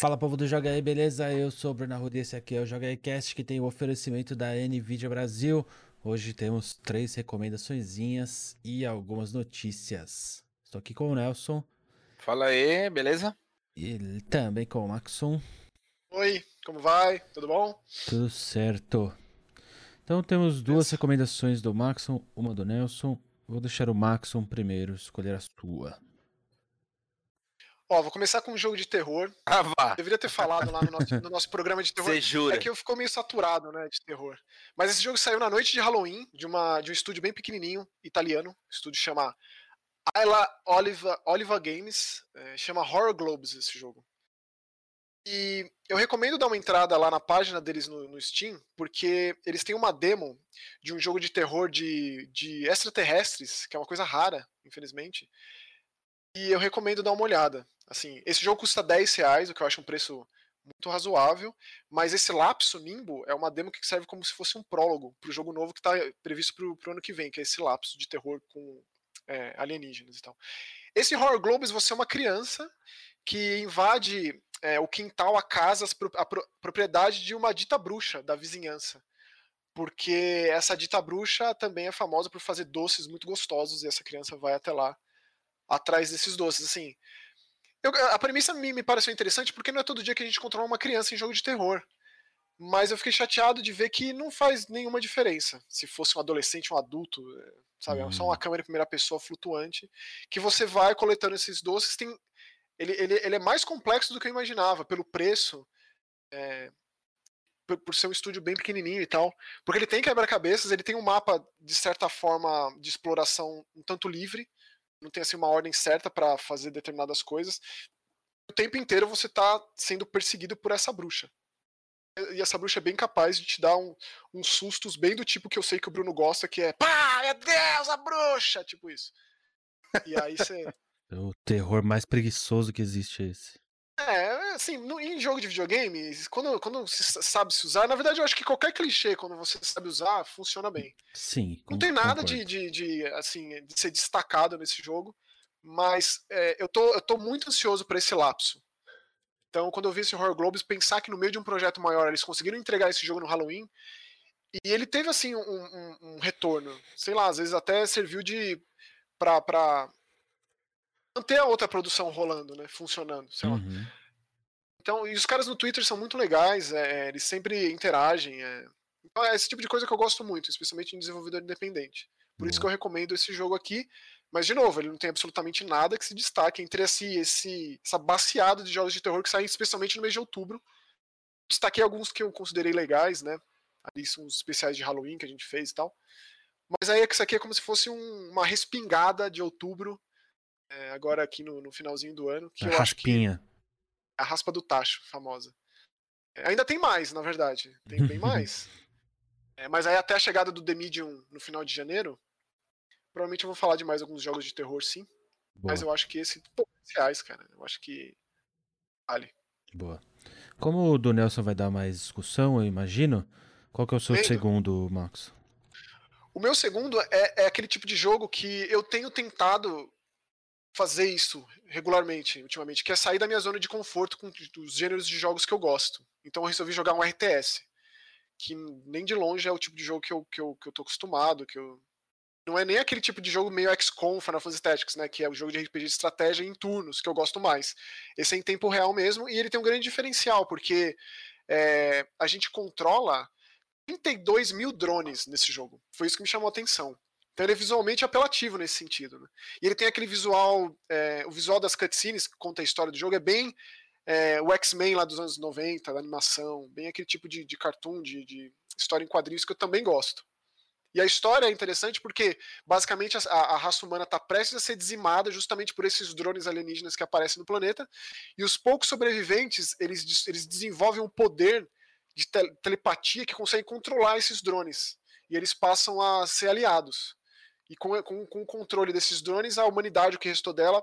Fala povo do Joga aí, beleza? Eu sou o Bruno Arruda e esse aqui é o Joga aí Cast que tem o oferecimento da NVIDIA Brasil. Hoje temos três recomendaçõezinhas e algumas notícias. Estou aqui com o Nelson. Fala aí, beleza? E também com o Maxon. Oi, como vai? Tudo bom? Tudo certo. Então temos duas recomendações do Maxon, uma do Nelson. Vou deixar o Maxon primeiro escolher a sua. Ó, vou começar com um jogo de terror. Ah, vá. Deveria ter falado lá no nosso, no nosso programa de terror. Você jura? É que eu ficou meio saturado, né, de terror. Mas esse jogo saiu na noite de Halloween, de, uma, de um estúdio bem pequenininho, italiano. O estúdio chama Ayla Oliva, Oliva Games. É, chama Horror Globes esse jogo. E eu recomendo dar uma entrada lá na página deles no, no, Steam, porque eles têm uma demo de um jogo de terror de, de extraterrestres, que é uma coisa rara, infelizmente. E eu recomendo dar uma olhada. Assim, esse jogo custa 10 reais, o que eu acho um preço muito razoável, mas esse Lapso Nimbo é uma demo que serve como se fosse um prólogo para o jogo novo que está previsto para o ano que vem, que é esse Lapso de terror com é, alienígenas e tal. Esse Horror Globes, você é uma criança que invade é, o quintal, a casa, a propriedade de uma dita bruxa da vizinhança. Porque essa dita bruxa também é famosa por fazer doces muito gostosos e essa criança vai até lá atrás desses doces. Assim, eu, a premissa me, me pareceu interessante porque não é todo dia que a gente controla uma criança em jogo de terror. Mas eu fiquei chateado de ver que não faz nenhuma diferença. Se fosse um adolescente, um adulto, é, sabe? É só uma uhum. câmera em primeira pessoa flutuante. Que você vai coletando esses doces. Tem, ele, ele, ele é mais complexo do que eu imaginava, pelo preço. É, por, por, ser um estúdio bem pequenininho e tal. Porque ele tem quebra-cabeças, ele tem um mapa, de certa forma, de exploração um tanto livre não tem assim uma ordem certa para fazer determinadas coisas. O tempo inteiro você tá sendo perseguido por essa bruxa. E essa bruxa é bem capaz de te dar um, uns sustos bem do tipo que eu sei que o Bruno gosta, que é pá, meu Deus, a bruxa! Tipo isso. E aí você. É o terror mais preguiçoso que existe esse. É, assim, no, em jogo de videogame, quando, quando se sabe se usar, na verdade eu acho que qualquer clichê, quando você sabe usar, funciona bem. Sim. Não tem nada de, de, de, assim, de ser destacado nesse jogo, mas é, eu, tô, eu tô muito ansioso para esse lapso. Então, quando eu vi esse Horror Globes, pensar que no meio de um projeto maior eles conseguiram entregar esse jogo no Halloween, e ele teve, assim, um, um, um retorno. Sei lá, às vezes até serviu de. pra, pra manter a outra produção rolando, né? Funcionando, sei lá. Uhum. Então, e os caras no Twitter são muito legais, é, eles sempre interagem. É. Então é esse tipo de coisa que eu gosto muito, especialmente em desenvolvedor independente. Por uhum. isso que eu recomendo esse jogo aqui. Mas, de novo, ele não tem absolutamente nada que se destaque entre esse, esse, essa baseada de jogos de terror que saem especialmente no mês de outubro. Destaquei alguns que eu considerei legais, né? Ali são os especiais de Halloween que a gente fez e tal. Mas aí é que isso aqui é como se fosse um, uma respingada de outubro é, agora aqui no, no, finalzinho do ano. Que a eu raspinha. Acho que a raspa do tacho, famosa. É, ainda tem mais, na verdade. Tem bem mais. É, mas aí até a chegada do The Medium no final de janeiro, provavelmente eu vou falar de mais alguns jogos de terror, sim. Boa. Mas eu acho que esse, pô, reais, cara. Eu acho que vale. Boa. Como o do Nelson vai dar mais discussão, eu imagino, qual que é o seu Vendo? segundo, Max? O meu segundo é, é aquele tipo de jogo que eu tenho tentado fazer isso regularmente, ultimamente, que é sair da minha zona de conforto com os gêneros de jogos que eu gosto. Então eu resolvi jogar um RTS, que nem de longe é o tipo de jogo que eu, que eu, que eu tô acostumado, que eu... Não é nem aquele tipo de jogo meio XCOM, Final Fantasy Tactics, né, que é o jogo de RPG de estratégia em turnos, que eu gosto mais. Esse é em tempo real mesmo, e ele tem um grande diferencial, porque é, a gente controla 32 mil drones nesse jogo. Foi isso que me chamou a atenção. Então ele é visualmente apelativo nesse sentido. Né? E ele tem aquele visual, é, o visual das cutscenes que conta a história do jogo é bem é, o X-Men lá dos anos 90, da animação, bem aquele tipo de, de cartoon, de, de, história em quadrinhos que eu também gosto. E a história é interessante porque, basicamente, a, a raça humana está prestes a ser dizimada justamente por esses drones alienígenas que aparecem no planeta, e os poucos sobreviventes, eles, eles desenvolvem um poder de telepatia que consegue controlar esses drones, e eles passam a ser aliados. E com, com, com o controle desses drones, a humanidade, o que restou dela,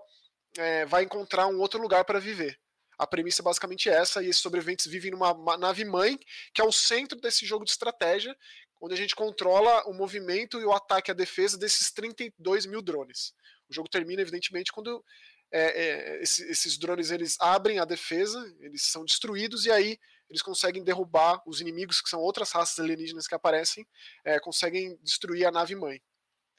é, vai encontrar um outro lugar para viver. A premissa é basicamente essa, e esses sobreviventes vivem numa nave-mãe, que é o centro desse jogo de estratégia, onde a gente controla o movimento e o ataque e a defesa desses 32 mil drones. O jogo termina, evidentemente, quando é, é, esse, esses drones eles abrem a defesa, eles são destruídos e aí eles conseguem derrubar os inimigos que são outras raças alienígenas que aparecem, é, conseguem destruir a nave mãe.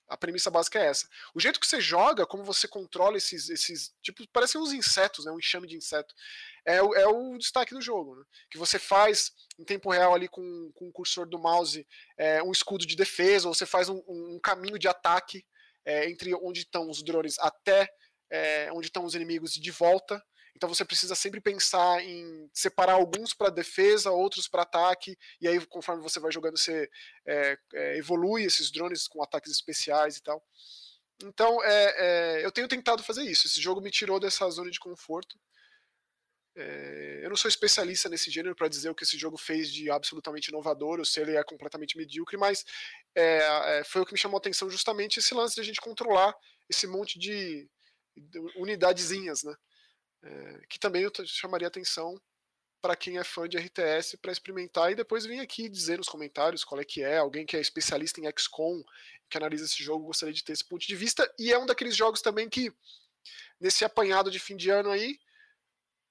A premissa básica é essa. O jeito que você joga, como você controla esses, esses tipo, parecem uns insetos, né, um enxame de inseto, é, o, é o destaque do jogo. Né? Que você faz em tempo real ali com, com o cursor do mouse é, um escudo de defesa, ou você faz um, um caminho de ataque é, entre onde estão os drones até é, onde estão os inimigos de volta. Então você precisa sempre pensar em separar alguns para defesa, outros para ataque, e aí conforme você vai jogando, você é, é, evolui esses drones com ataques especiais e tal. Então é, é eu tenho tentado fazer isso. Esse jogo me tirou dessa zona de conforto. É, eu não sou especialista nesse gênero para dizer o que esse jogo fez de absolutamente inovador ou se ele é completamente medíocre, mas é, foi o que me chamou a atenção justamente esse lance de a gente controlar esse monte de unidadezinhas, né? É, que também eu chamaria atenção para quem é fã de RTS para experimentar e depois vir aqui dizer nos comentários qual é que é, alguém que é especialista em XCOM, que analisa esse jogo, gostaria de ter esse ponto de vista, e é um daqueles jogos também que nesse apanhado de fim de ano aí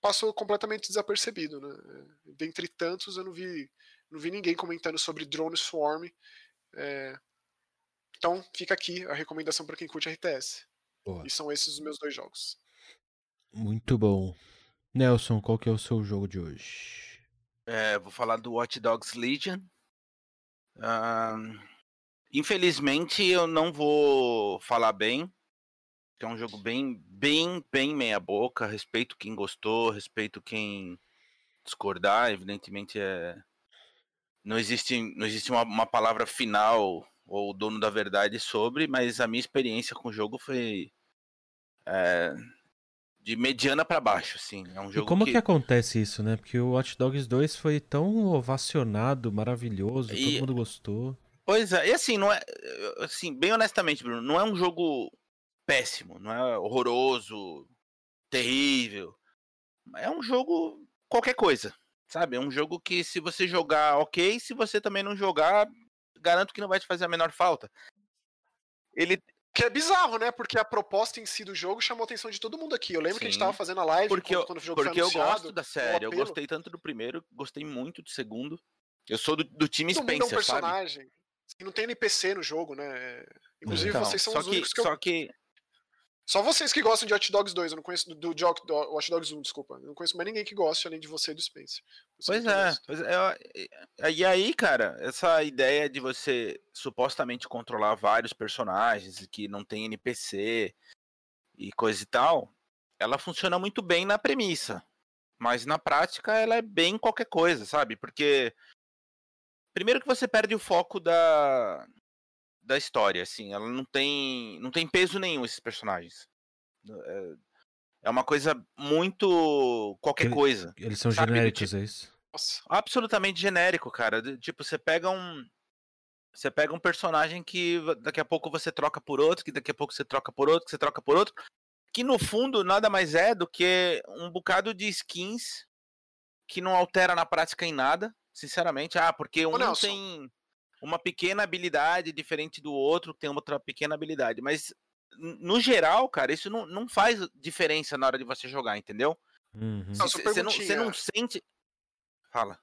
passou completamente desapercebido, né? Dentre tantos eu não vi não vi ninguém comentando sobre Drone Swarm. É... Então fica aqui a recomendação para quem curte RTS. Boa. E são esses os meus dois jogos. Muito bom. Nelson, qual que é o seu jogo de hoje? É, vou falar do Watch Dogs Legion. infelizmente eu não vou falar bem. É um jogo bem, bem, bem meia boca. Respeito quem gostou, respeito quem discordar. Evidentemente é não existe, não existe uma, uma palavra final ou dono da verdade sobre, mas a minha experiência com o jogo foi é, de mediana para baixo, assim. É um jogo e como que... que... acontece isso, né? Porque o Watch Dogs 2 foi tão ovacionado, maravilhoso, e... todo mundo gostou. Pois é, e assim, não é. Assim, bem honestamente, Bruno, não é um jogo péssimo, não é horroroso, terrível. É um jogo qualquer coisa, sabe? É um jogo que se você jogar, ok, se você também não jogar, garanto que não vai te fazer a menor falta. Ele, que é bizarro, né? Porque a proposta em si do jogo chamou a atenção de todo mundo aqui. Eu lembro Sim. que a gente tava fazendo a live porque quando, quando o jogo porque foi. Porque eu gosto da série. Eu gostei tanto do primeiro, gostei muito do segundo. Eu sou do, do time todo Spencer, mundo é um personagem. Sabe? Não tem NPC no jogo, né? Inclusive, então, vocês são os que, únicos que só eu... que só vocês que gostam de Hot Dogs 2, eu não conheço do, do, Hot Dogs 1, desculpa. Eu não conheço mais ninguém que goste além de você e do Spencer. Pois é, pois é, E aí, cara, essa ideia de você supostamente controlar vários personagens que não tem NPC e coisa e tal, ela funciona muito bem na premissa. Mas na prática ela é bem qualquer coisa, sabe? Porque primeiro que você perde o foco da da história, assim. Ela não tem, não tem peso nenhum esses personagens. É, é uma coisa muito qualquer Ele, coisa. Eles são sabe? genéricos, tipo, é isso? Nossa, absolutamente genérico, cara. Tipo, você pega um você pega um personagem que daqui a pouco você troca por outro, que daqui a pouco você troca por outro, que você troca por outro, que no fundo nada mais é do que um bocado de skins que não altera na prática em nada, sinceramente. Ah, porque um Ô, tem uma pequena habilidade diferente do outro que tem outra pequena habilidade. Mas, no geral, cara, isso não, não faz diferença na hora de você jogar, entendeu? Você uhum. não, não sente. Fala.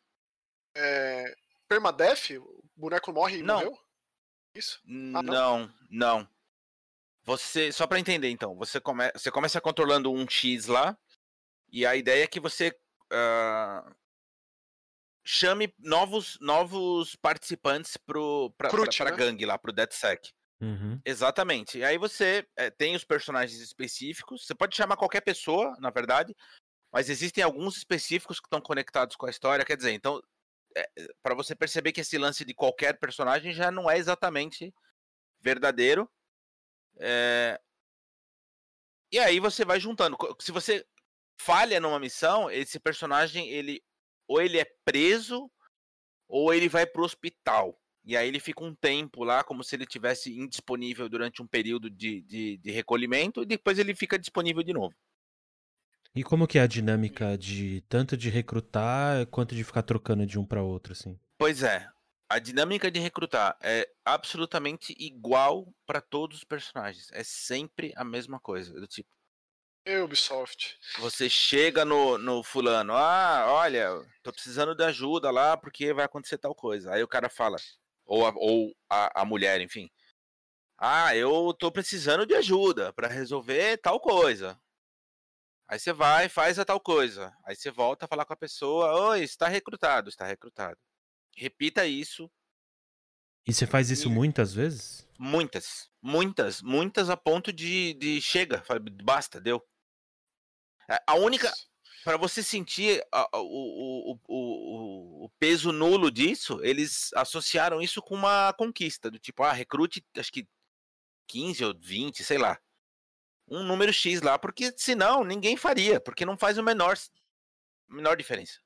É, permadeath? O boneco morre e não. morreu? Isso? Ah, não? não, não. Você, só para entender então, você, come, você começa controlando um X lá, e a ideia é que você uh, chame novos, novos participantes pro, pra, Crute, pra, pra né? gangue lá, pro DeadSec. Uhum. Exatamente. E aí você é, tem os personagens específicos. Você pode chamar qualquer pessoa, na verdade, mas existem alguns específicos que estão conectados com a história. Quer dizer, então, é, para você perceber que esse lance de qualquer personagem já não é exatamente verdadeiro. É... E aí você vai juntando. Se você falha numa missão, esse personagem ele ou ele é preso ou ele vai pro hospital. E aí ele fica um tempo lá, como se ele tivesse indisponível durante um período de, de, de recolhimento, e depois ele fica disponível de novo. E como que é a dinâmica de tanto de recrutar quanto de ficar trocando de um para outro, assim? Pois é, a dinâmica de recrutar é absolutamente igual para todos os personagens. É sempre a mesma coisa. Do tipo, Ubisoft. Você chega no, no fulano, ah, olha, tô precisando de ajuda lá porque vai acontecer tal coisa. Aí o cara fala, ou a, ou a, a mulher, enfim. Ah, eu tô precisando de ajuda para resolver tal coisa. Aí você vai, faz a tal coisa. Aí você volta a falar com a pessoa, oi, está recrutado, está recrutado. Repita isso. E você faz isso E- muitas vezes? Muitas, muitas, muitas a ponto de, de chega, fala, basta, deu. É, A única, para você sentir a- o, o, o, o, peso nulo disso, eles associaram isso com uma conquista, do tipo, ah, recrute, acho que 15 ou 20, sei lá. Um número X lá, porque senão ninguém faria, porque não faz o menor, menor diferença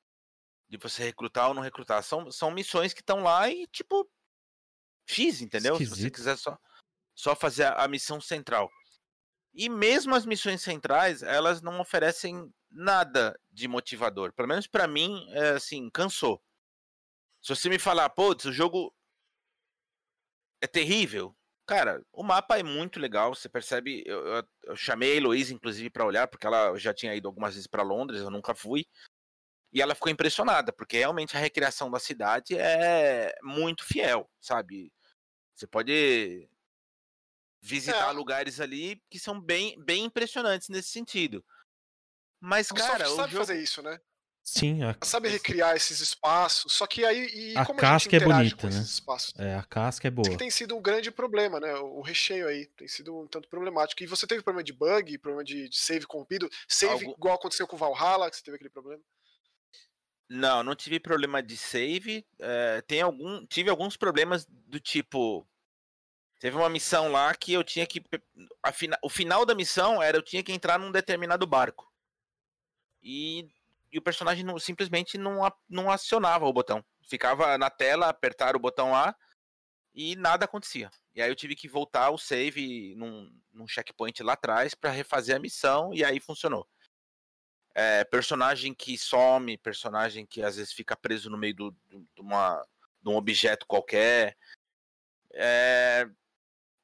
de você recrutar ou não recrutar. São, são missões que estão lá e, tipo, X, entendeu? Se você Esquisito. quiser só, só fazer a, a missão central. E mesmo as missões centrais, elas não oferecem nada de motivador. Pelo menos pra mim, é assim, cansou. Se você me falar, putz, o jogo é terrível. Cara, o mapa é muito legal. Você percebe. Eu, eu- eu chamei a Heloísa, inclusive, pra olhar, porque ela já tinha ido algumas vezes pra Londres, eu nunca fui. E ela ficou impressionada, porque realmente a recriação da cidade é muito fiel, sabe? Você pode visitar É. lugares ali que são bem, bem impressionantes nesse sentido. Mas, A Ubisoft cara, o sabe jogo... fazer isso, né? Sim, a, sabe recriar esses espaços, só que aí e A como a casca gente é bonita, né? espaços? é, a casca é Isso boa. que tem sido um grande problema, né? O recheio aí tem sido um tanto problemático. E você teve problema de bug, problema de, de save corrompido, save Algo- igual aconteceu com o Valhalla, que você teve aquele problema. Não, não tive problema de save. eh, tem algum, tive alguns problemas do tipo. Teve uma missão lá que eu tinha que. fina- o final da missão era eu tinha que entrar num determinado barco. E, e o personagem não- simplesmente não, não acionava o botão. Ficava na tela, apertar o botão A e nada acontecia. E aí eu tive que voltar o save num, num checkpoint lá atrás para refazer a missão e aí funcionou. É, personagem que some, personagem que às vezes fica preso no meio do, do- de, de um objeto qualquer. É,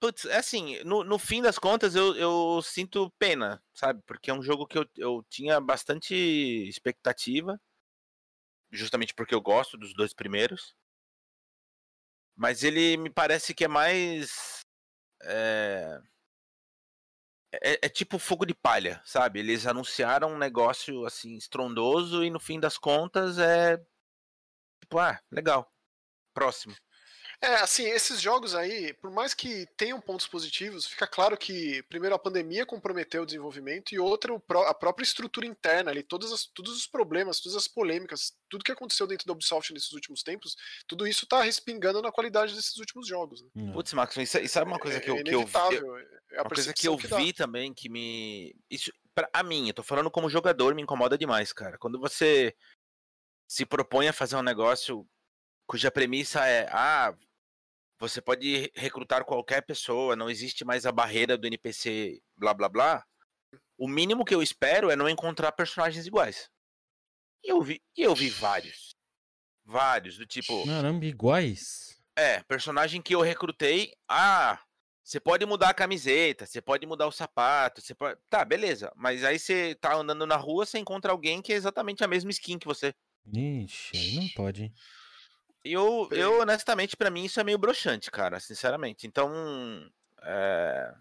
putz, é assim, no, no fim das contas eu, eu sinto pena, sabe? Porque é um jogo que eu, eu tinha bastante expectativa, justamente porque eu gosto dos dois primeiros. Mas ele me parece que é mais. É, é, é tipo fogo de palha, sabe? Eles anunciaram um negócio assim estrondoso e no fim das contas é tipo, ah, legal. Próximo. É, assim, esses jogos aí, por mais que tenham pontos positivos, fica claro que, primeiro, a pandemia comprometeu o desenvolvimento e outra, a própria estrutura interna ali, todas as- todos os problemas, todas as polêmicas, tudo que aconteceu dentro da Ubisoft nesses últimos tempos, tudo isso tá respingando na qualidade desses últimos jogos. Né? Não. Putz, Max, e e sabe uma coisa que eu, é que eu vi? é Uma coisa que eu percepção dá. vi também que me. Isso, pra, a mim, eu tô falando como jogador, me incomoda demais, cara. Quando você se propõe a fazer um negócio cuja premissa é: ah, você pode recrutar qualquer pessoa, não existe mais a barreira do NPC, blá blá blá. O mínimo que eu espero é não encontrar personagens iguais. E eu vi, e eu vi vários. Vários, do tipo. Caramba, iguais? É, personagem que eu recrutei. Ah, você pode mudar a camiseta, você pode mudar o sapato, você pode. Tá, beleza. Mas aí você tá andando na rua, você encontra alguém que é exatamente a mesma skin que você. Ixi, aí não pode, hein? Eu, Bem- eu honestamente, pra mim, isso é meio broxante, cara, sinceramente. Então. é,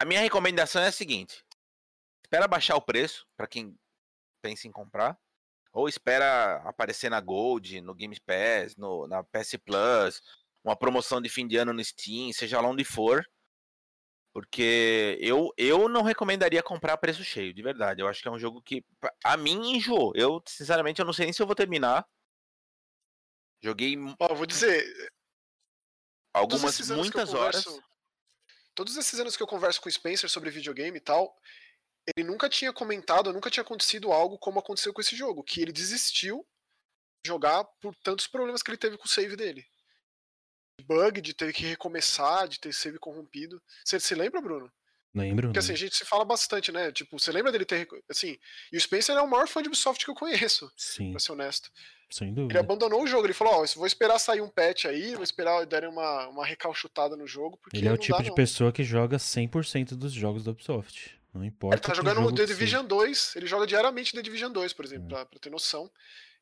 A minha recomendação é a seguinte: espera baixar o preço pra quem pensa em comprar. Ou espera aparecer na Gold, no Game Pass, no, na PS Plus, uma promoção de fim de ano no Steam, seja lá onde for. Porque eu, eu não recomendaria comprar a preço cheio, de verdade. Eu acho que é um jogo que, a mim, enjoou. Eu, sinceramente, eu não sei nem se eu vou terminar. Joguei Ó, vou dizer, algumas, muitas horas. converso- Todos esses anos que eu converso com o Spencer sobre videogame e tal, ele nunca tinha comentado, nunca tinha acontecido algo como aconteceu com esse jogo, que ele desistiu de jogar por tantos problemas que ele teve com o save dele. De bug, de ter que recomeçar, de ter save corrompido. Você se lembra, Bruno? Lembro. Porque assim, a lembro. gente se fala bastante, né? Tipo, você lembra dele ter. Assim, e o Spencer é o maior fã de Ubisoft que eu conheço, Sim, pra ser honesto. sem Ele dúvida. abandonou o jogo, ele falou, ó, eu vou esperar sair um patch aí, vou esperar darem uma, uma recalchutada no jogo, porque Ele é o tipo dá, de não. pessoa que joga 100% dos jogos da Ubisoft. Não importa. Ele tá jogando The Division 2, ele joga diariamente The Division 2, por exemplo, hum. pra, pra, ter noção.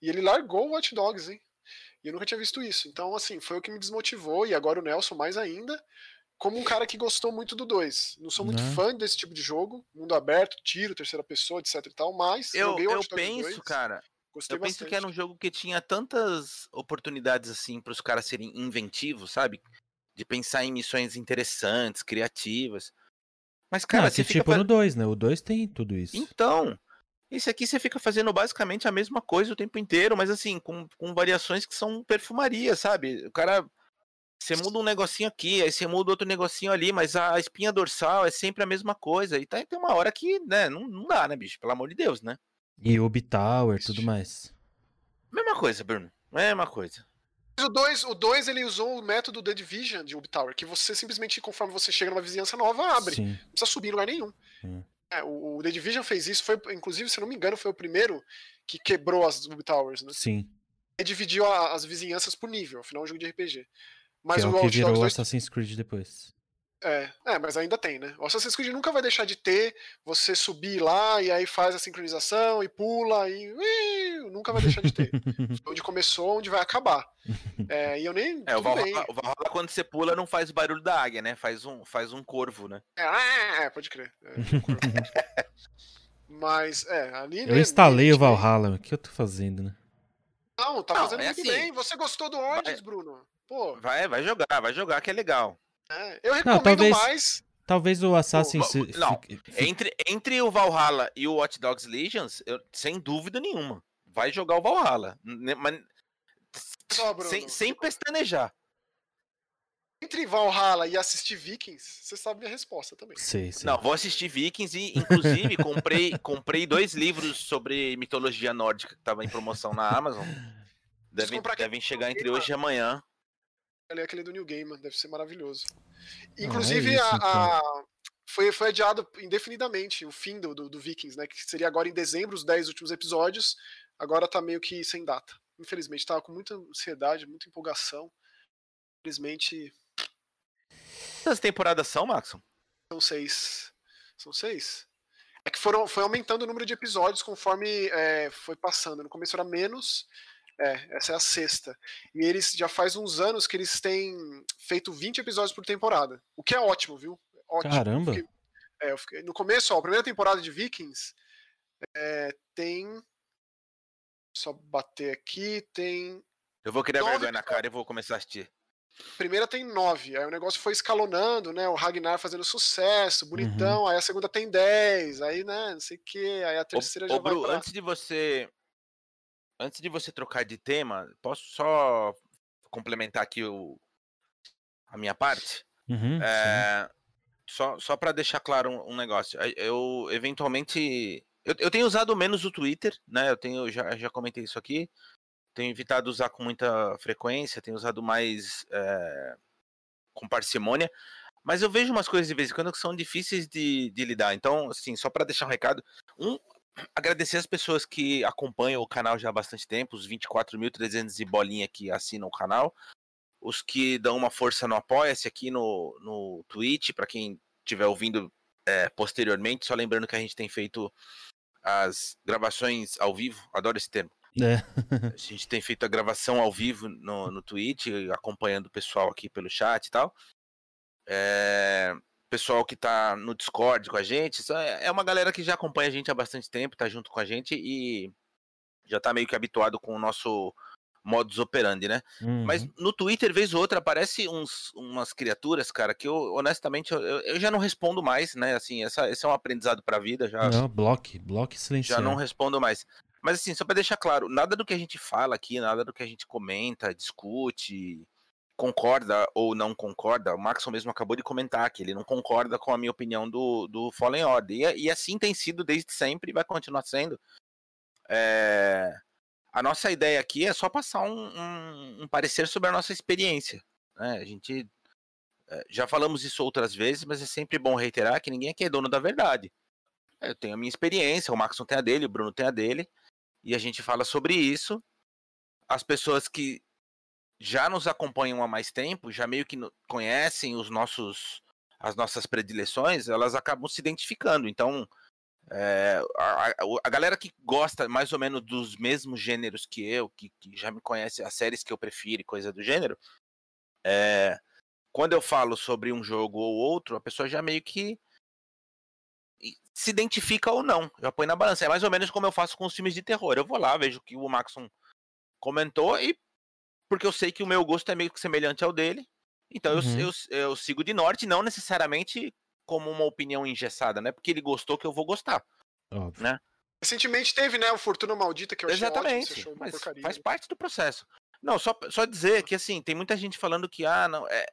E ele largou o Watch Dogs, hein? E eu nunca tinha visto isso. Então, assim, foi o que me desmotivou, e agora o Nelson mais ainda, como um cara que gostou muito do 2. Não sou muito Não. Né? fã desse tipo de jogo, mundo aberto, tiro, terceira pessoa, etc e tal, mas eu, eu penso, 2, cara, Gostei eu bastante. penso que era um jogo que tinha tantas oportunidades assim para os caras serem inventivos, sabe? De pensar em missões interessantes, criativas. Mas, cara, Não, você tipo fica... no 2, né? O 2 tem tudo isso. Então, esse aqui você fica fazendo basicamente a mesma coisa o tempo inteiro, mas assim, com, com variações que são perfumaria, sabe? O cara. Você muda um negocinho aqui, aí você muda outro negocinho ali, mas a espinha dorsal é sempre a mesma coisa. E tá, tem uma hora que, né, não, não dá, né, bicho? Pelo amor de Deus, né? E o Tower, tudo mais. Mesma coisa, Bruno. Mesma coisa. O 2, o 2 ele usou o método The Division de Tower, que você simplesmente, conforme você chega numa vizinhança nova, abre. Sim. Não precisa subir em lugar nenhum. Hum. É, o, o, The Division fez isso, foi, inclusive, se não me engano, foi o primeiro que quebrou as Towers, né? Sim. E dividiu a, as vizinhanças por nível, afinal é um jogo de RPG. Mas que é o, o que virou 2... Assassin's Creed depois. É, é, mas ainda tem, né? O Assassin's Creed nunca vai deixar de ter você subir lá e aí faz a sincronização e pula e. Ui, nunca vai deixar de ter. onde começou, onde vai acabar. É, e eu nem. É, o Valhalla, o Valhalla, quando você pula, não faz o barulho da águia, né? Faz um, faz um corvo, né? É, é, é pode crer. É, um mas, é, ali. Eu instalei o Valhalla, o que eu tô fazendo, né? Não, tá não, fazendo é muito assim, bem. Você gostou do Origins, Bruno? Pô. Vai, vai jogar, vai jogar, que é legal. É, eu recomendo não, talvez, mais. Talvez o Assassin's Creed. Não, entre, entre o Valhalla e o Watch Dogs Legions, eu, sem dúvida nenhuma, vai jogar o Valhalla. Mas, sem, sem pestanejar. Entre Valhalla e assistir Vikings, você sabe minha resposta também. Sim, sim. Não, vou assistir Vikings e, inclusive, comprei, comprei dois livros sobre mitologia nórdica que estavam em promoção na Amazon. Devem, devem chegar entre hoje e amanhã ler aquele do New Game, deve ser maravilhoso. Inclusive, ah, é isso, a, a, foi, foi adiado indefinidamente o fim do, do, do, Vikings, né? Que seria agora em dezembro, os 10 últimos episódios. Agora tá meio que sem data. Infelizmente, tava com muita ansiedade, muita empolgação. Infelizmente. Quantas temporadas são, Maxon? São seis. São seis. É que foram, foi aumentando o número de episódios conforme é, foi passando. No começo era menos, é, essa é a sexta. E eles já faz uns anos que eles têm feito 20 episódios por temporada. O que é ótimo, viu? Ótimo. Caramba! Fiquei, é, fiquei, no começo, ó, a primeira temporada de Vikings é, tem. Só bater aqui, tem. Eu vou criar vergonha na cara e vou começar a assistir. primeira tem nove, aí o negócio foi escalonando, né? O Ragnar fazendo sucesso, bonitão, uhum. aí a segunda tem dez, aí, né, não sei o que, aí a terceira ô, já ô, vai Bru, pra... antes de você antes de você trocar de tema, posso só complementar aqui o, a minha parte? Uhum, é, só só para deixar claro um, um, negócio. Eu, eventualmente. Eu, eu, tenho usado menos o Twitter, né? Eu tenho, já, já comentei isso aqui. Tenho evitado usar com muita frequência, tenho usado mais é, com parcimônia. Mas eu vejo umas coisas de vez em quando que são difíceis de, de lidar. Então, assim, só para deixar um recado. Um, agradecer as pessoas que acompanham o canal já há bastante tempo, os 24.300 e bolinha que assinam o canal, os que dão uma força no Apoia-se aqui no, no Twitch, para quem estiver ouvindo é, posteriormente, só lembrando que a gente tem feito as gravações ao vivo, adoro esse termo. É. a gente tem feito a gravação ao vivo no, no Twitch, acompanhando o pessoal aqui pelo chat e tal. É, pessoal que tá no Discord com a gente. É, é uma galera que já acompanha a gente há bastante tempo, tá junto com a gente e já tá meio que habituado com o nosso modus operandi, né? Uhum. Mas no Twitter, vez ou outra, aparece uns, umas criaturas, cara, que eu, honestamente, eu, eu já não respondo mais, né? Assim, essa, esse é um aprendizado pra vida. Já, não, bloque, bloque silenciado. Já não respondo mais. Mas assim, só pra deixar claro, nada do que a gente fala aqui, nada do que a gente comenta, discute, concorda ou não concorda, o Maxon mesmo acabou de comentar que ele não concorda com a minha opinião do, do Fallen Order. E, e assim tem sido desde sempre e vai continuar sendo. É... A nossa ideia aqui é só passar um, um, um parecer sobre a nossa experiência. Né? A gente é, já falamos isso outras vezes, mas é sempre bom reiterar que ninguém aqui é dono da verdade. Eu tenho a minha experiência, o Maxon tem a dele, o Bruno tem a dele, e a gente fala sobre isso. As pessoas que já nos acompanham há mais tempo, já meio que conhecem os nossos as nossas predileções, elas acabam se identificando. Então, é, a, a, galera que gosta mais ou menos dos mesmos gêneros que eu, que, que já me conhece as séries que eu prefiro e coisa do gênero, é, quando eu falo sobre um jogo ou outro, a pessoa já meio que se identifica ou não. Eu apoio na balança. É mais ou menos como eu faço com os filmes de terror. Eu vou lá, vejo o que o Maxon comentou e porque eu sei que o meu gosto é meio que semelhante ao dele. Então uhum. eu, eu, eu sigo de norte, não necessariamente como uma opinião engessada, né? Porque ele gostou que eu vou gostar. Óbvio. Né? Recentemente teve, né, o Fortuna Maldita, que eu achei Exatamente, ótimo, mas faz parte do processo. Não, só, só dizer que, assim, tem muita gente falando que, ah, não, é,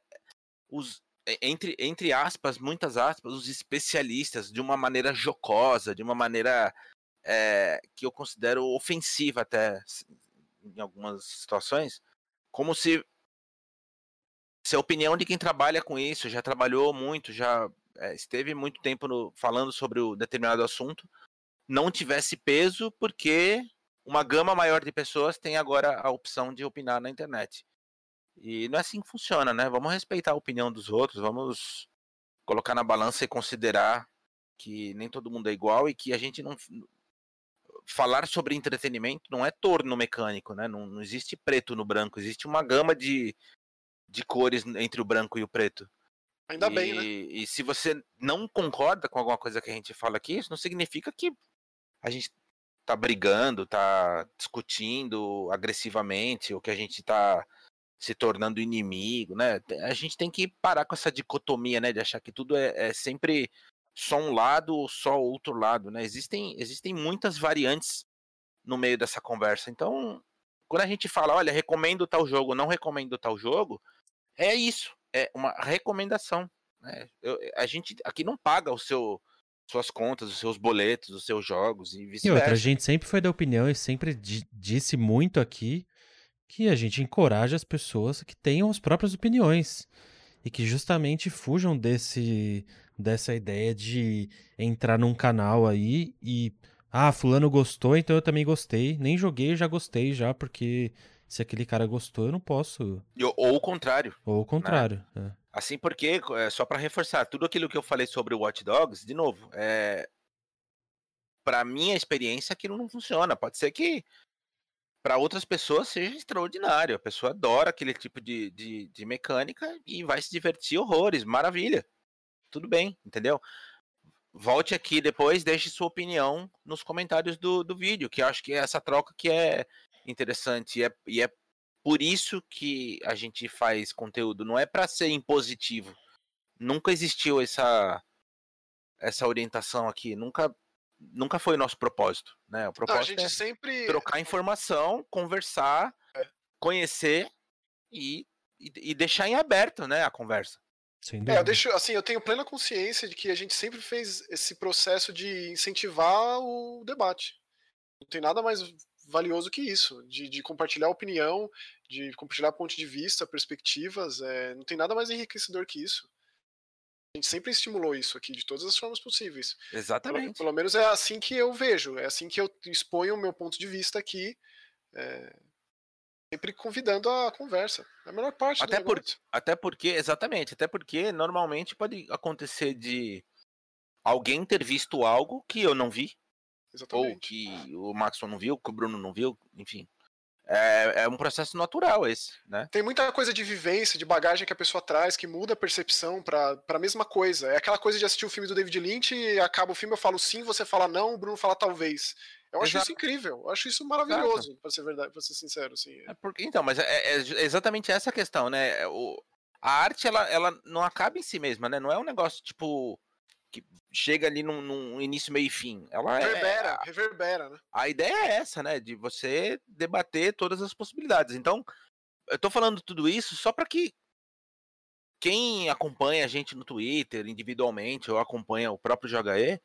os, entre, entre aspas, muitas aspas, os especialistas, de uma maneira jocosa, de uma maneira é, que eu considero ofensiva até, em algumas situações, como se se a opinião de quem trabalha com isso, já trabalhou muito, já é, esteve muito tempo no, falando sobre o determinado assunto, não tivesse peso porque uma gama maior de pessoas tem agora a opção de opinar na internet. E não é assim que funciona, né? Vamos respeitar a opinião dos outros, vamos colocar na balança e considerar que nem todo mundo é igual e que a gente não falar sobre entretenimento não é torno mecânico, né? Não, não existe preto no branco, existe uma gama de, de cores entre o branco e o preto. Ainda e, bem, né? E se você não concorda com alguma coisa que a gente fala aqui, isso não significa que a gente tá brigando, tá discutindo agressivamente, ou que a gente tá se tornando inimigo, né? A gente tem que parar com essa dicotomia, né? De achar que tudo é, é sempre só um lado ou só outro lado, né? Existem, existem muitas variantes no meio dessa conversa. Então, quando a gente fala, olha, recomendo tal jogo, não recomendo tal jogo, é isso é uma recomendação. Né? Eu, a gente aqui não paga o seu suas contas, os seus boletos, os seus jogos e vice-versa. E outra, a gente sempre foi da opinião e sempre disse muito aqui que a gente encoraja as pessoas que tenham as próprias opiniões e que justamente fujam desse dessa ideia de entrar num canal aí e ah, fulano gostou, então eu também gostei. Nem joguei, já gostei já, porque se aquele cara gostou, eu não posso. Ou o contrário. Ou o contrário. Né? É. Assim porque, é, só para reforçar, tudo aquilo que eu falei sobre o Watch Dogs, de novo, é... para minha experiência aquilo não funciona. Pode ser que para outras pessoas seja extraordinário. A pessoa adora aquele tipo de, de, de mecânica e vai se divertir horrores. Maravilha. Tudo bem, entendeu? Volte aqui depois, deixe sua opinião nos comentários do, do vídeo, que eu acho que é essa troca que é interessante. E é, e é por isso que a gente faz conteúdo. Não é para ser impositivo. Nunca existiu essa essa orientação aqui. Nunca nunca foi o nosso propósito, né? O propósito Não, é sempre trocar informação, conversar, é. conhecer e, e, e, deixar em aberto, né, a conversa. É, eu deixo, assim, eu tenho plena consciência de que a gente sempre fez esse processo de incentivar o debate. Não tem nada mais valioso que isso, de, de compartilhar opinião, de compartilhar ponto de vista, perspectivas, é, não tem nada mais enriquecedor que isso. A gente sempre estimulou isso aqui, de todas as formas possíveis. Exatamente. Pelo, pelo menos é assim que eu vejo, é assim que eu exponho o meu ponto de vista aqui, é, sempre convidando a conversa. É a melhor parte até por, Até porque, exatamente, até porque normalmente pode acontecer de alguém ter visto algo que eu não vi, Exatamente. Ou que o Maxon não viu, que o Bruno não viu, enfim. É, é, um processo natural esse, né? Tem muita coisa de vivência, de bagagem que a pessoa traz, que muda a percepção para a mesma coisa. É aquela coisa de assistir o filme do David Lynch e acaba o filme, eu falo sim, você fala não, o Bruno fala talvez. Eu acho Exato. isso incrível, eu acho isso maravilhoso, para ser verdade, para ser sincero, assim. É porque, então, mas é, é, exatamente essa questão, né? O, a arte ela, ela não acaba em si mesma, né? Não é um negócio tipo que chega ali num, num, início, meio e fim. Ela reverbera, é, reverbera, né? A ideia é essa, né? De você debater todas as possibilidades. Então, eu tô falando tudo isso só para que quem acompanha a gente no Twitter individualmente ou acompanha o próprio JE,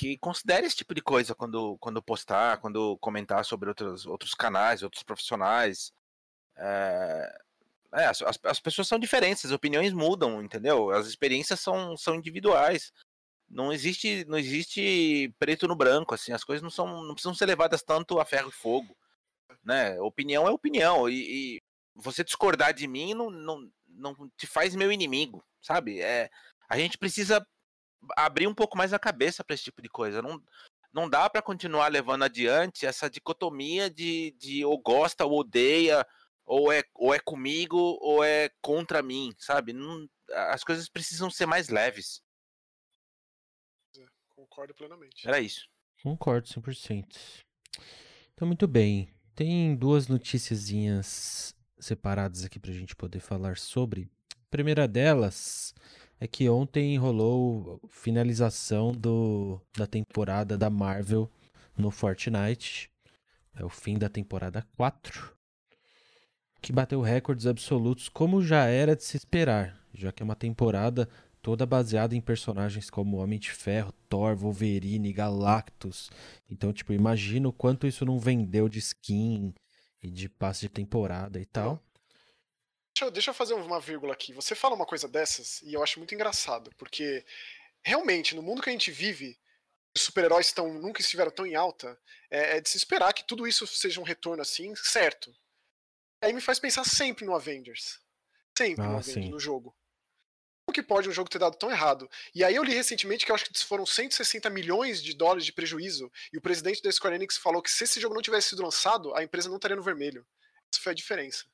que considere esse tipo de coisa quando, quando postar, quando comentar sobre outros, outros canais, outros profissionais. É, é, as, as, pessoas são diferentes, as opiniões mudam, entendeu? As experiências são, são individuais. Não existe, não existe preto no branco, assim, as coisas não são, não precisam ser levadas tanto a ferro e fogo, né? Opinião é opinião e, e você discordar de mim não, não, não te faz meu inimigo, sabe? É, A gente precisa abrir um pouco mais a cabeça para esse tipo de coisa. Não, não dá para continuar levando adiante essa dicotomia de, de ou gosta ou odeia, ou é, ou é comigo ou é contra mim, sabe? Não, as coisas precisam ser mais leves. É, concordo plenamente. Era isso. Concordo 100%. Então, muito bem. Tem duas noticiazinhas separadas aqui para a gente poder falar sobre. A primeira delas é que ontem rolou finalização do, da temporada da Marvel no Fortnite. É o fim da temporada 4. Que bateu recordes absolutos, como já era de se esperar, já que é uma temporada toda baseada em personagens como Homem de Ferro, Thor, Wolverine, Galactus. Então, tipo, imagina o quanto isso não vendeu de skin e de passe de temporada e tal. Deixa eu, deixa eu fazer uma vírgula aqui. Você fala uma coisa dessas e eu acho muito engraçado, porque realmente, no mundo que a gente vive, os super-heróis estão, nunca estiveram tão em alta, é, é, de se esperar que tudo isso seja um retorno assim, certo. Aí me faz pensar sempre no Avengers. Sempre ah, no Avengers, sim. no jogo. Como que pode um jogo ter dado tão errado? E aí eu li recentemente que eu acho que foram 160 milhões de dólares de prejuízo, e o presidente da Square Enix falou que se esse jogo não tivesse sido lançado, a empresa não estaria no vermelho. Essa foi a diferença.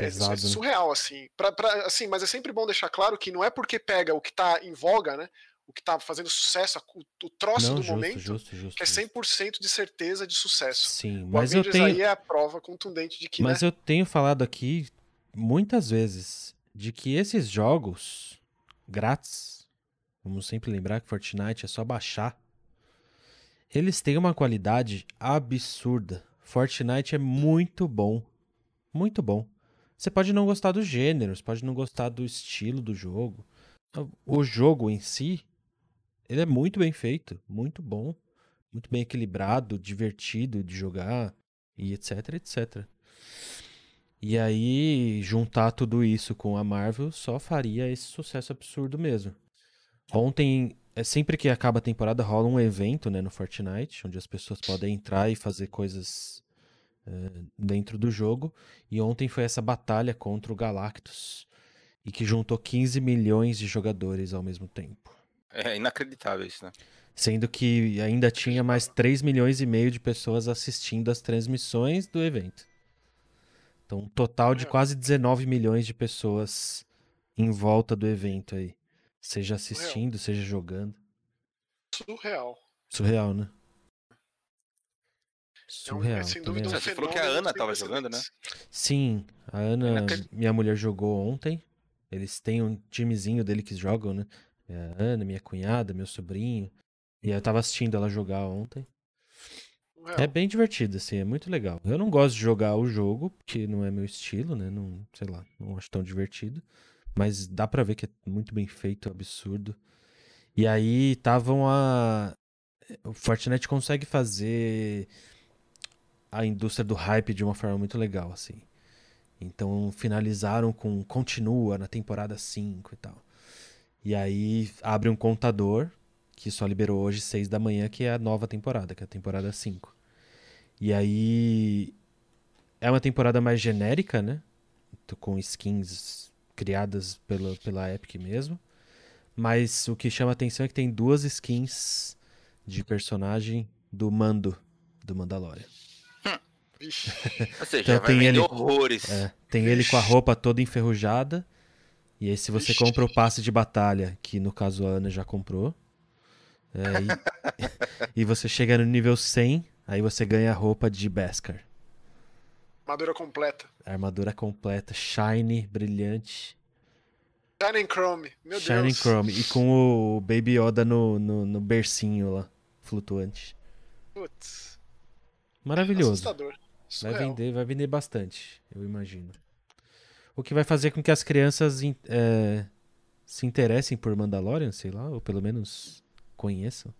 É, é é surreal, assim. Pra, pra, assim. Mas é sempre bom deixar claro que não é porque pega o que tá em voga, né? O que tá fazendo sucesso, o, o troço não, do justo, momento, justo, justo, que é 100% de certeza de sucesso. Sim, mas eu tenho... aí é a prova contundente de que. Mas né? eu tenho falado aqui muitas vezes de que esses jogos grátis, vamos sempre lembrar que Fortnite é só baixar, eles têm uma qualidade absurda. Fortnite é muito bom. Muito bom. Você pode não gostar do gênero, você pode não gostar do estilo do jogo. O jogo em si, ele é muito bem feito, muito bom, muito bem equilibrado, divertido de jogar e etc, etc. E aí, juntar tudo isso com a Marvel só faria esse sucesso absurdo mesmo. Ontem, é sempre que acaba a temporada, rola um evento né, no Fortnite, onde as pessoas podem entrar e fazer coisas uh, dentro do jogo. E ontem foi essa batalha contra o Galactus, e que juntou 15 milhões de jogadores ao mesmo tempo. É inacreditável isso, né? Sendo que ainda tinha mais 3 milhões e meio de pessoas assistindo as transmissões do evento. Então, um total de quase 19 milhões de pessoas em volta do evento aí. Seja assistindo, Surreal. seja jogando. Surreal. Surreal, né? Surreal. É um, sem dúvida, um Você falou que a Ana tava jogando, né? Sim, a Ana, minha mulher jogou ontem. Eles têm um timezinho dele que jogam, né? É a Ana, minha cunhada, meu sobrinho. E eu tava assistindo ela jogar ontem. É bem divertido, assim, é muito legal. Eu não gosto de jogar o jogo, porque não é meu estilo, né? Não, sei lá, não acho tão divertido. Mas dá pra ver que é muito bem feito, absurdo. E aí estavam a. O Fortnite consegue fazer a indústria do hype de uma forma muito legal, assim. Então finalizaram com continua na temporada 5 e tal. E aí abre um contador que só liberou hoje 6 da manhã, que é a nova temporada, que é a temporada 5. E aí é uma temporada mais genérica, né? Com skins criadas pela, pela Epic mesmo. Mas o que chama atenção é que tem duas skins de personagem do Mando, do Mandalorian. Ou seja, então, tem ele, horrores. É, tem ele com a roupa toda enferrujada. E aí, se você Ixi. compra o passe de batalha, que no caso a Ana já comprou, é, e, e, você chega no nível 100, aí você ganha a roupa de Beskar. Armadura completa. Armadura completa, shiny, brilhante. Shining Chrome, meu Shining Deus. Chrome. E com o Baby Yoda no, no, no bercinho lá, flutuante. Putz. Maravilhoso. Assustador. Vai vender, vai vender bastante, eu imagino. O que vai fazer com que as crianças é, se interessem por Mandalorian, sei lá, ou pelo menos conheçam.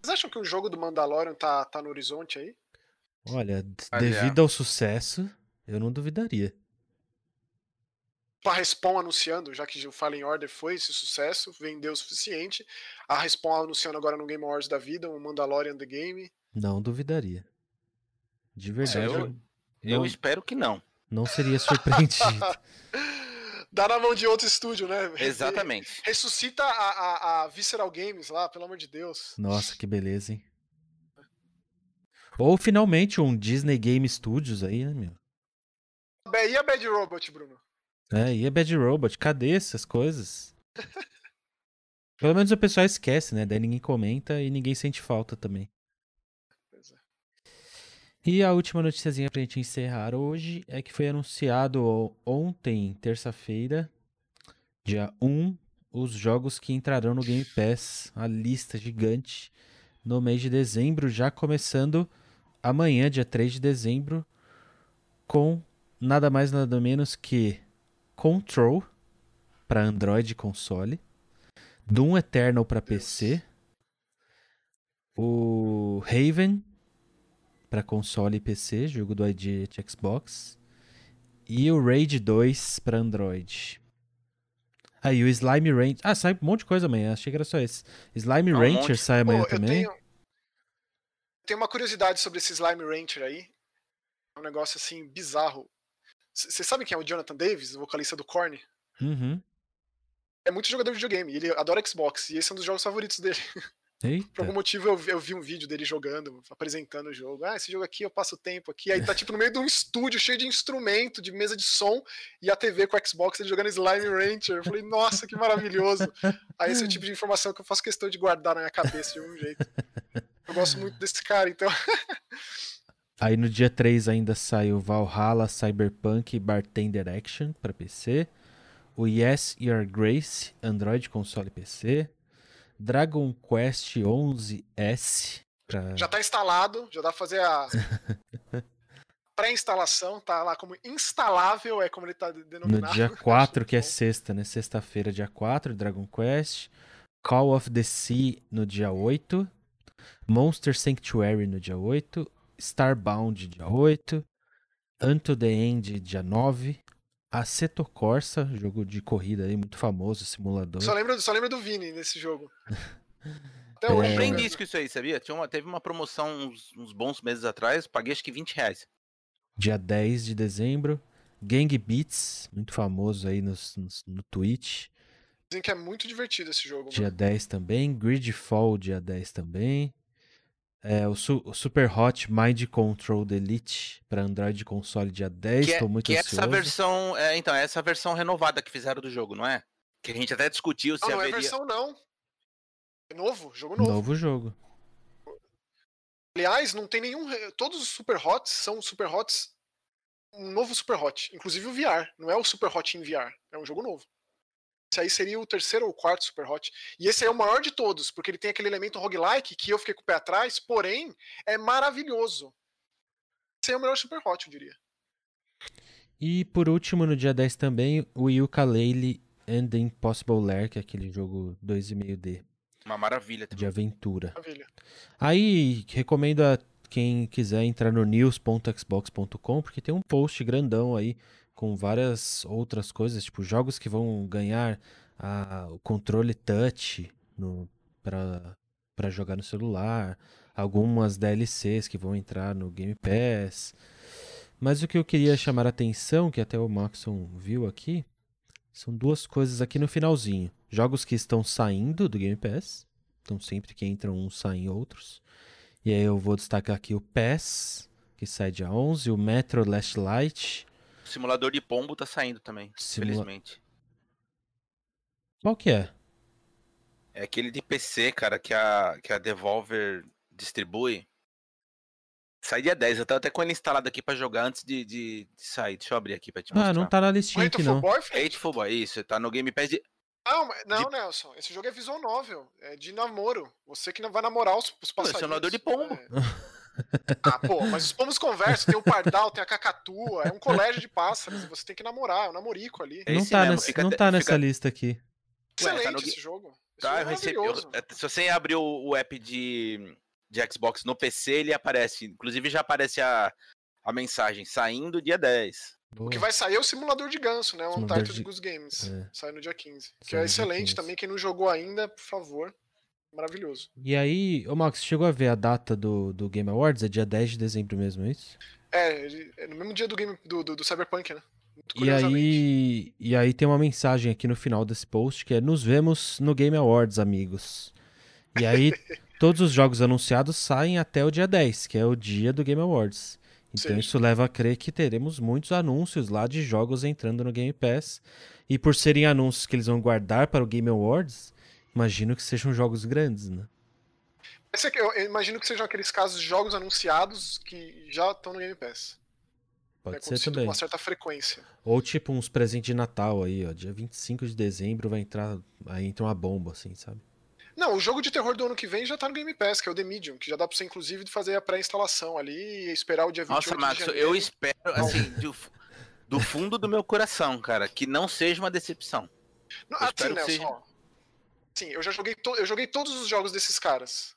Vocês acham que o jogo do Mandalorian tá, tá no horizonte aí? Olha, devido ao sucesso, eu não duvidaria. A Respawn anunciando, já que o Fallen Order foi esse sucesso, vendeu o suficiente. A Respawn anunciando agora no Game Awards da vida, um Mandalorian The Game. Não duvidaria. De verdade. É, eu, eu, espero que não. Não seria surpreendido. Dá na mão de outro estúdio, né? Exatamente. Ressuscita a, a, a Visceral Games lá, pelo amor de Deus. Nossa, que beleza, hein? Ou finalmente um Disney Game Studios aí, né, meu? E a Bad Robot, Bruno? É, e a Bad Robot? Cadê essas coisas? Pelo menos o pessoal esquece, né? Daí ninguém comenta e ninguém sente falta também. E a última noticiazinha pra gente encerrar hoje é que foi anunciado ontem, terça-feira, dia 1, os jogos que entrarão no Game Pass, a lista gigante, no mês de dezembro, já começando amanhã, dia 3 de dezembro, com nada mais nada menos que Control para Android e console, Doom Eternal para PC, o Haven para console e PC, jogo do ID de Xbox, e o Raid 2 para Android. Aí o Slime Rancher. Ah, sai um monte de coisa amanhã. Achei que era só esse. Slime É um Rancher sai amanhã Pô, eu também. tenho, tenho uma curiosidade sobre esse Slime Rancher aí. É um negócio assim bizarro. Você sabe quem é o Jonathan Davis, o vocalista do Korn? Uhum. É muito jogador de videogame, ele adora Xbox, e esse é um dos jogos favoritos dele. Por Eita. algum motivo eu, vi- eu vi um vídeo dele jogando, apresentando o jogo. Ah, esse jogo aqui eu passo tempo aqui. Aí tá tipo no meio de um estúdio cheio de instrumento, de mesa de som, e a TV com o Xbox ele jogando Slime Rancher. Eu falei, nossa, que maravilhoso. Aí esse é o tipo de informação que eu faço questão de guardar na minha cabeça de algum jeito. Eu gosto muito desse cara, então. Aí no dia 3 ainda sai o Valhalla, Cyberpunk e Bartender Action para PC. O Yes Your Grace, Android, console e PC. Dragon Quest 11S pra... Já tá instalado, já dá pra fazer a pré-instalação, tá lá como instalável, é como ele tá no denominado. dia 4, que é sexta, né? Sexta-feira, dia 4, Dragon Quest. Call of the Sea no dia 8. Monster Sanctuary no dia 8. Starbound dia 8. Unto the End dia 9. Assetto Corsa, jogo de corrida aí muito famoso, simulador. Só lembra, só lembra do Vini nesse jogo. Até É. hoje. Comprei em jogando. disco isso aí, sabia? Tinha uma, teve uma promoção uns, uns bons meses atrás, paguei acho que 20 reais. Dia 10 de dezembro. Gang Beats, muito famoso aí nos, nos- no Twitch. Dizem que é muito divertido esse jogo. Dia mano. 10 também. Gridfall, dia 10 também. É, o, Su- o Super Hot Mind Control Elite para Android e console dia 10. Que é, muito que é ansioso. essa versão. É, então, é essa versão renovada que fizeram do jogo, não é? Que a gente até discutiu se Não, não é haveria. versão não. É novo, jogo novo. Novo jogo. Aliás, não tem nenhum. Todos os Super Hots são Super Hots. Um novo Super Hot. Inclusive o VR. Não é o Super Hot em VR. É um jogo novo. Esse aí seria o terceiro ou quarto Super Hot. E esse aí é o maior de todos, porque ele tem aquele elemento roguelike que eu fiquei com o pé atrás, porém, é maravilhoso. Esse aí é o melhor Super Hot, eu diria. E por último, no dia 10 também, o Yooka-Laylee and the Impossible Lair, que é aquele jogo 2,5D Uma maravilha também. de aventura. Maravilha. Aí, recomendo a quem quiser entrar no news.xbox.com, porque tem um post grandão aí com várias outras coisas, tipo jogos que vão ganhar a- o controle touch pra jogar no celular, algumas DLCs que vão entrar no Game Pass. Mas o que eu queria chamar a atenção, que até o Maxon viu aqui, são duas coisas aqui no finalzinho. Jogos que estão saindo do Game Pass. Então sempre que entram uns saem outros. E aí eu vou destacar aqui o PES, que sai dia 11, o Metro Last Light. O simulador de pombo tá saindo também, Simula- felizmente. Qual que é? É aquele de PC, cara, que a, que a Devolver distribui. Sai dia 10. Eu tô até com ele instalado aqui pra jogar antes de, de, de sair. Deixa eu abrir aqui pra te mostrar. Ah, não tá na listinha aqui não. Boyfriend? Hateful Boy, isso. Tá no Game Pass de... Não, não, Nelson. Esse jogo é visual novel. É de namoro. Você que não vai namorar os, os Pô, é passarinhos. simulador de pombo. É. Ah, pô, mas os pombos conversam. Tem o pardal, tem a cacatua. É um colégio de pássaros. você tem que namorar. É um namorico ali. É não tá, mesmo, nessa, fica não tá nessa fica- lista aqui. Ué, tá Excelente no esse jogo. Esse Tá, jogo eu é recebi. eu- é, se você abrir o, o app de, de Xbox no PC, ele aparece. Inclusive já aparece a, a mensagem saindo dia 10. O que vai sair é o simulador de ganso, né? O Simulador Untitled de- Goose Games. é. Sai no dia 15. Que Sai é no dia excelente 15. também. Quem não jogou ainda, por favor. Maravilhoso. E aí, ô Max, chegou a ver a data do, do Game Awards? É dia 10 de dezembro mesmo, é isso? É, é no mesmo dia do game do, do, do Cyberpunk, né? E aí, e aí tem uma mensagem aqui no final desse post que é: Nos vemos no Game Awards, amigos. E aí, todos os jogos anunciados saem até o dia 10, que é o dia do Game Awards. Então Sim. isso leva a crer que teremos muitos anúncios lá de jogos entrando no Game Pass. E por serem anúncios que eles vão guardar para o Game Awards, imagino que sejam jogos grandes, né? Eu imagino que sejam aqueles casos de jogos anunciados que já estão no Game Pass. Pode é ser também. Com uma certa frequência. Ou tipo uns presentes de Natal aí, ó. Dia 25 de dezembro vai entrar. Aí entra uma bomba, assim, sabe? Não, o jogo de terror do ano que vem já tá no Game Pass, que é o The Medium, que já dá pra você, inclusive, fazer a pré-instalação ali e esperar o dia 28 Nossa, Max, eu espero, assim, do, do, fundo do meu coração, cara, que não seja uma decepção. Não, assim, Nelson, seja... ó, Sim, eu já joguei, eu joguei todos os jogos desses caras.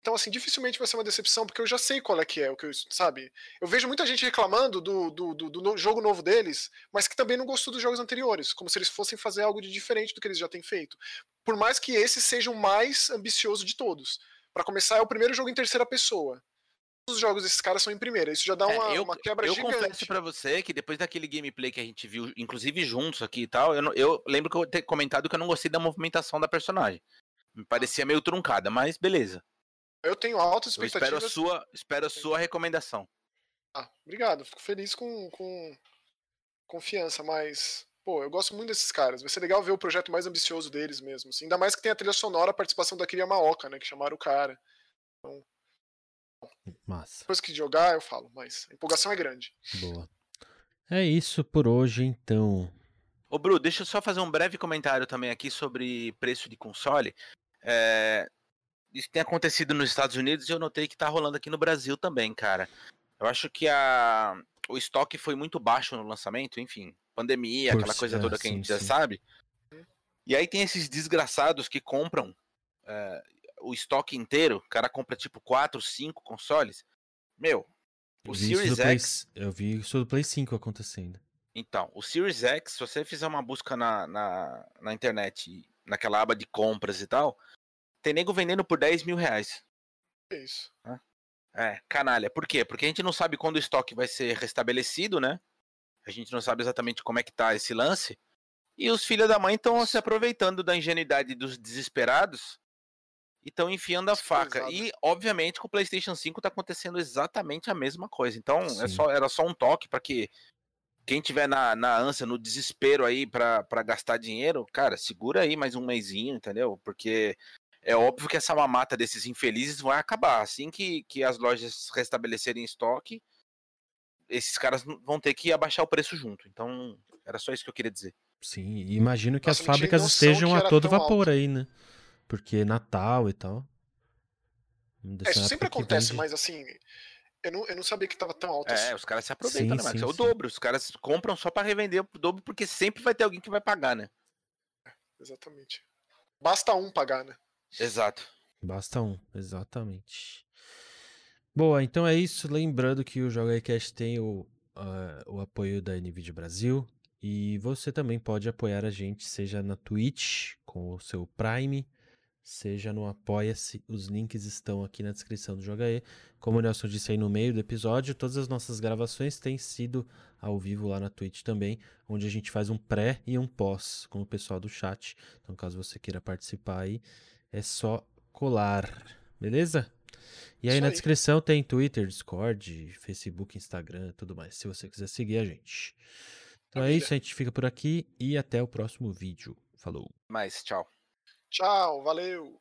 Então, assim, dificilmente vai ser uma decepção, porque eu já sei qual é que é, o que eu, sabe? Eu vejo muita gente reclamando do, do, do, do, jogo novo deles, mas que também não gostou dos jogos anteriores, como se eles fossem fazer algo de diferente do que eles já têm feito. Por mais que esse seja o mais ambicioso de todos. Para começar, é o primeiro jogo em terceira pessoa. Todos os jogos desses caras são em primeira. Isso já dá uma, é, eu, uma quebra eu gigante. Eu confesso pra você que depois daquele gameplay que a gente viu, inclusive juntos aqui e tal, eu, eu lembro que eu ter comentado que eu não gostei da movimentação da personagem. Me parecia meio truncada, mas beleza. Eu tenho altas expectativas. Eu espero a sua, espero a sua recomendação. Ah, obrigado. Fico feliz com, com confiança, mas pô, eu gosto muito desses caras. Vai ser legal ver o projeto mais ambicioso deles mesmo. Assim. Ainda mais que tem a trilha sonora, a participação da Kiria Maoka, né? Que chamaram o cara. Então, Massa. Depois que jogar, eu falo, mas a empolgação é grande. Boa. É isso por hoje, então. Ô, Bru, deixa eu só fazer um breve comentário também aqui sobre preço de console. É, isso tem acontecido nos Estados Unidos e eu notei que tá rolando aqui no Brasil também, cara. Eu acho que a, o estoque foi muito baixo no lançamento, enfim, pandemia, Por aquela coisa é, toda que sim, a gente sim. já sabe. E aí tem esses desgraçados que compram é, o estoque inteiro, o cara compra tipo 4, 5 consoles. Meu, o Series X. Play, eu vi isso do Play 5 acontecendo. Então, o Series X, se você fizer uma busca na, na, na internet, naquela aba de compras e tal, tem nego vendendo por 10 mil reais. É isso. É, canalha. Por quê? Porque a gente não sabe quando o estoque vai ser restabelecido, né? A gente não sabe exatamente como é que tá esse lance. E os filhos da mãe estão se aproveitando da ingenuidade dos desesperados e estão enfiando a faca. E, obviamente, com o PlayStation 5 tá acontecendo exatamente a mesma coisa. Então, é só, era só um toque para que quem tiver na, na ânsia, no desespero aí para gastar dinheiro, cara, segura aí mais um mêsinho, entendeu? Porque é óbvio que essa mamata desses infelizes vai acabar. Assim que, que as lojas restabelecerem estoque, esses caras vão ter que abaixar o preço junto. Então, era só isso que eu queria dizer. Sim, imagino que Nossa, as fábricas estejam a todo vapor alto. aí, né? Porque Natal e tal. É, isso sempre acontece, vende... mas assim, eu não, eu não sabia que tava tão alto é, assim. É, os caras se aproveitam, sim, né, Max? É o sim. dobro. Os caras compram só para revender o dobro, porque sempre vai ter alguém que vai pagar, né? É, exatamente. Basta um pagar, né? Exato. Basta um, exatamente. Boa, então é isso. Lembrando que o Joga Cash tem o, uh, o apoio da NVIDIA Brasil. E você também pode apoiar a gente, seja na Twitch, com o seu Prime, seja no Apoia-se. Os links estão aqui na descrição do Joga E. Como o Nelson disse aí no meio do episódio, todas as nossas gravações têm sido ao vivo lá na Twitch também, onde a gente faz um pré e um pós com o pessoal do chat. Então, caso você queira participar aí, é só colar, beleza? E aí Isso na aí. descrição tem Twitter, Discord, Facebook, Instagram, tudo mais, se você quiser seguir a gente. Então é isso, a gente fica por aqui e até o próximo vídeo. Falou. Mais, tchau. Tchau, valeu.